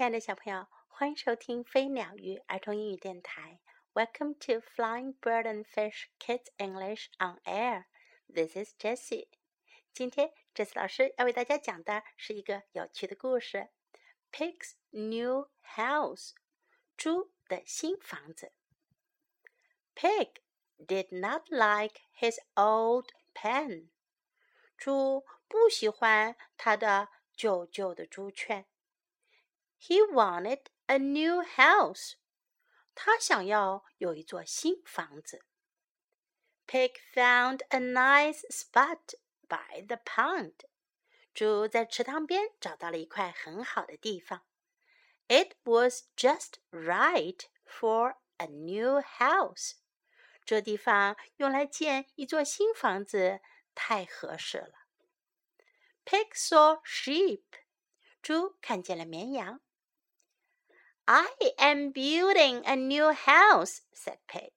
亲爱的小朋友，欢迎收听飞鸟鱼儿童英语电台。Welcome to Flying Bird and Fish Kids English on Air. This is Jessie. 今天，Jessie 老师要为大家讲的是一个有趣的故事：Pig's New House，猪的新房子。Pig did not like his old pen. 猪不喜欢他的旧旧的猪圈。He wanted a new house. 他想要有一座新房子。Pig found a nice spot by the pond. 猪在池塘边找到了一块很好的地方。It was just right for a new house. 这地方用来建一座新房子太合适了。Pig saw sheep. 猪看见了绵羊。 I am building a new house, said Pig.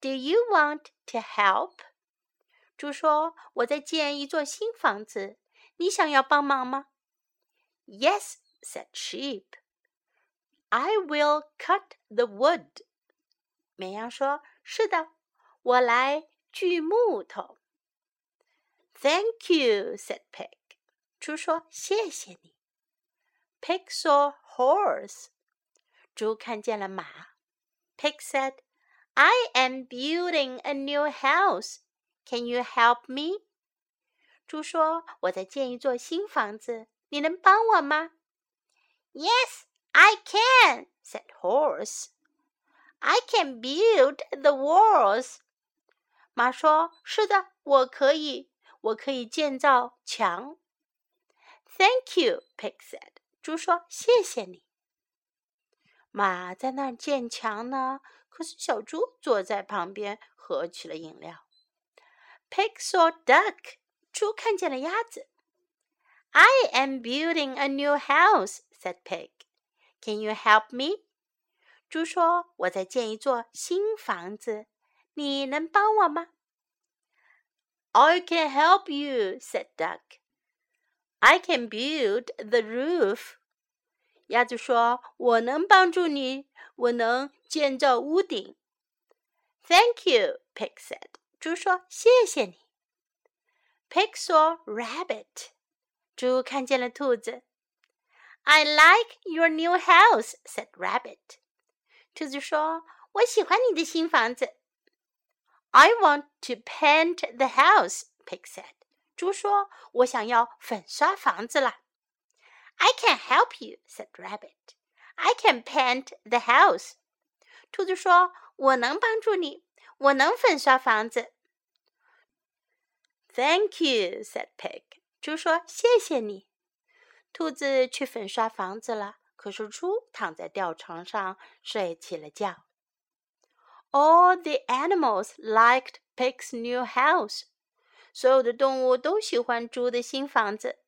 Do you want to help? 猪说：“我在建一座新房子，你想要帮忙吗？”Yes, said Sheep. I will cut the wood. 绵羊说：“是的，我来锯木头。” Thank you, said Pig. 猪说：“谢谢你。” Pig saw horse. 猪看见了马。Pig said, "I am building a new house. Can you help me?" 猪说：“我在建一座新房子，你能帮我吗？”Yes, I can," said Horse. "I can build the walls." 马说：“是的，我可以，我可以建造墙。” Thank you, Pig said. 猪说：“谢谢你。” ”马在那儿建墙呢，可是小猪坐在旁边喝起了饮料。Pig saw duck，猪看见了鸭子。I am building a new house，said Pig. Can you help me？猪说：“我在建一座新房子，你能帮我吗？”I can help you，said Duck. I can build the roof. 鸭子说：“我能帮助你，我能建造屋顶。” Thank you, Pig said. 猪说：“谢谢你。” Pig saw rabbit. 猪看见了兔子。I like your new house, said Rabbit. 兔子说：“我喜欢你的新房子。” I want to paint the house, Pig said. 猪说：“我想要粉刷房子啦。” I can help you," said Rabbit. "I can paint the house." 兔子说：“我能帮助你，我能粉刷房子。” Thank you," said Pig. 猪说：“谢谢你。”兔子去粉刷房子了，可是猪躺在吊床上睡起了觉。All the animals liked Pig's new house. 所有的动物都喜欢猪的新房子。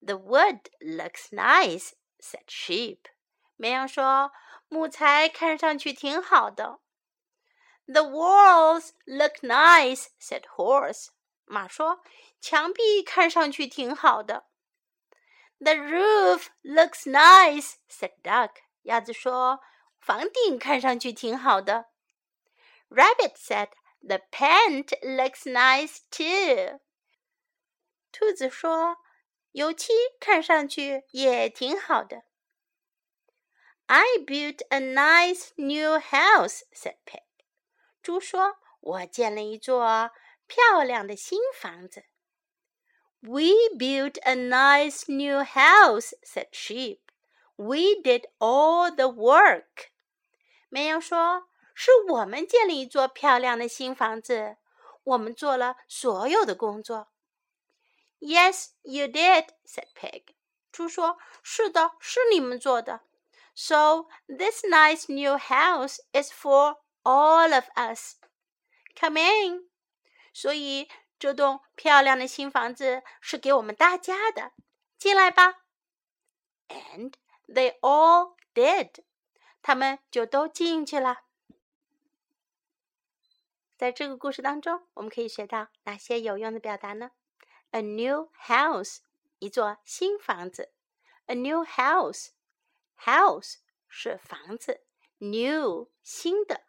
the wood looks nice," said Sheep. 绵羊说：“木材看上去挺好的。” The walls look nice," said Horse. 马说：“墙壁看上去挺好的。” The roof looks nice," said Duck. 鸭子说：“房顶看上去挺好的。” Rabbit said, "The paint looks nice too." 兔子说： 油漆看上去也挺好的。I built a nice new house," said Pig. 猪说：“我建了一座漂亮的新房子。” We built a nice new house," said Sheep. "We did all the work." 绵羊说：“是我们建了一座漂亮的新房子，我们做了所有的工作。” Yes, you did," said Pig. 猪说：“是的，是你们做的。” So this nice new house is for all of us. Come in. 所以这栋漂亮的新房子是给我们大家的，进来吧。And they all did. 他们就都进去了。在这个故事当中，我们可以学到哪些有用的表达呢 ？a new house，一座新房子。A new house house 是房子，new 新的，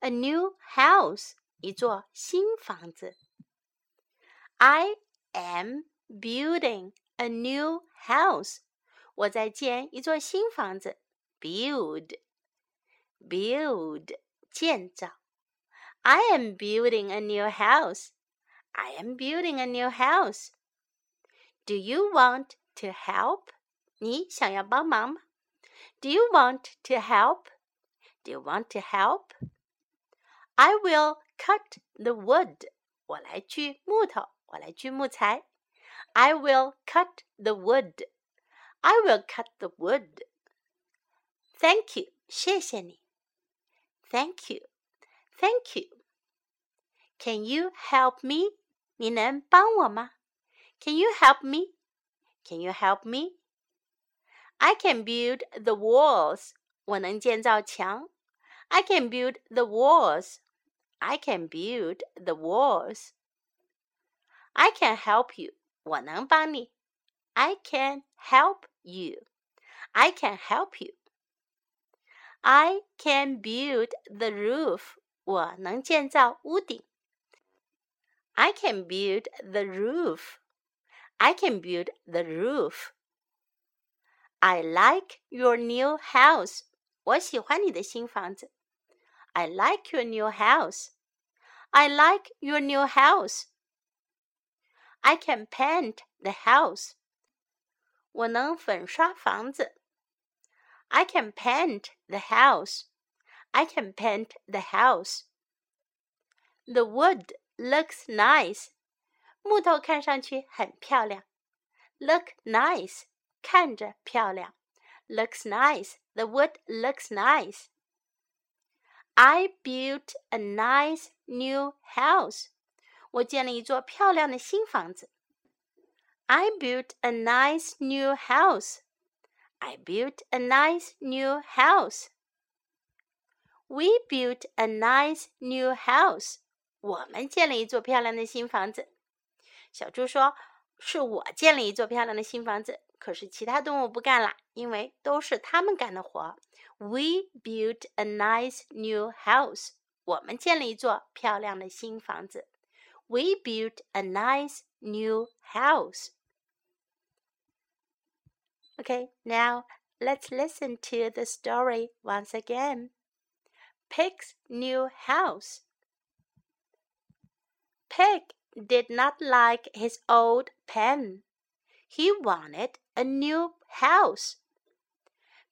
a new house 一座新房子。I am building a new house。我在建一座新房子。Build, build 建造。I am building a new house. I am building a new house. Do you want to help? 你想要帮忙吗？Do you want to help? Do you want to help? I will cut the wood. 我来锯木头，我来锯木材。I will cut the wood. I will cut the wood. Thank you. 谢谢你。Thank you. Thank you. Can you help me? 你能帮我吗？Can you help me? Can you help me? I can build the walls. 我能建造墙。I can build the walls. I can build the walls. I can help you. 我能帮你。I can help you. I can help you. I can build the roof. 我能建造屋顶。 I can build the roof. I can build the roof. I like your new house. 我喜欢你的新房子。I like your new house. I like your new house. I can paint the house. 我能粉刷房子。I can paint the house. I can paint the house. The wood looks nice. 木头看上去很漂亮。Look nice，看着漂亮。Looks nice. The wood looks nice. I built a nice new house. 我建了一座漂亮的新房子。I built a nice new house. I built a nice new house. We built a nice new house. 我们建了一座漂亮的新房子。小猪说：“是我建了一座漂亮的新房子。”可是其他动物不干了，因为都是他们干的活。We built a nice new house. 我们建了一座漂亮的新房子。We built a nice new house. Okay, now let's listen to the story once again. Pig's new house. Pig did not like his old pen. He wanted a new house.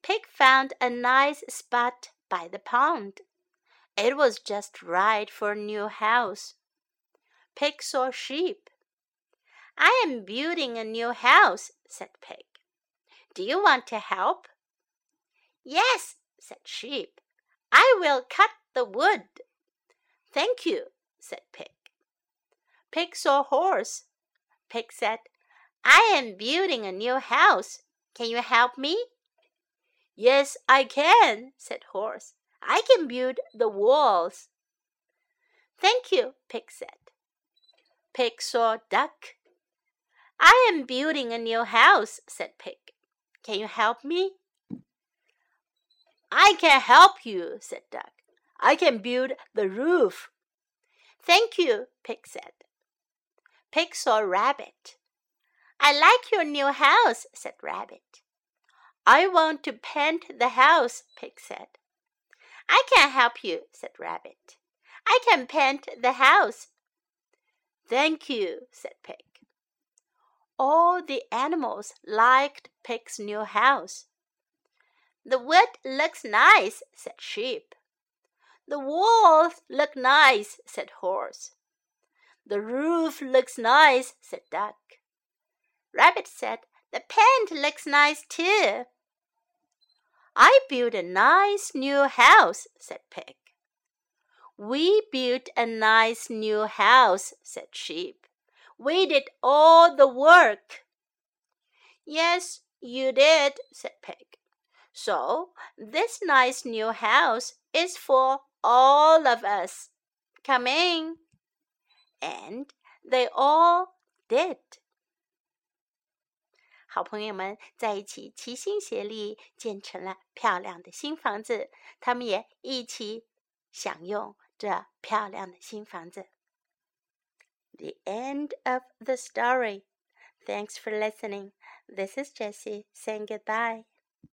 Pig found a nice spot by the pond. It was just right for a new house. Pig saw sheep. I am building a new house, said Pig. Do you want to help? Yes, said Sheep. I will cut the wood. Thank you, said Pig. Pig saw Horse. Pig said, I am building a new house. Can you help me? Yes, I can, said Horse. I can build the walls. Thank you, Pig said. Pig saw Duck. I am building a new house, said Pig. Can you help me? I can help you, said Duck. I can build the roof. Thank you, Pig said. Pig saw Rabbit. I like your new house, said Rabbit. I want to paint the house, Pig said. I can help you, said Rabbit. I can paint the house. Thank you, said Pig. All the animals liked Pig's new house. The wood looks nice, said Sheep. The walls look nice, said Horse. The roof looks nice, said Duck. Rabbit said, The paint looks nice too. I built a nice new house, said Pig. We built a nice new house, said Sheep. We did all the work. Yes, you did, said Pig. So this nice new house is for all of us. Come in. And they all did. 好朋友们在一起齐心协力，建成了漂亮的新房子。他们也一起享用这漂亮的新房子。The end of the story. Thanks for listening. This is Jessie saying goodbye.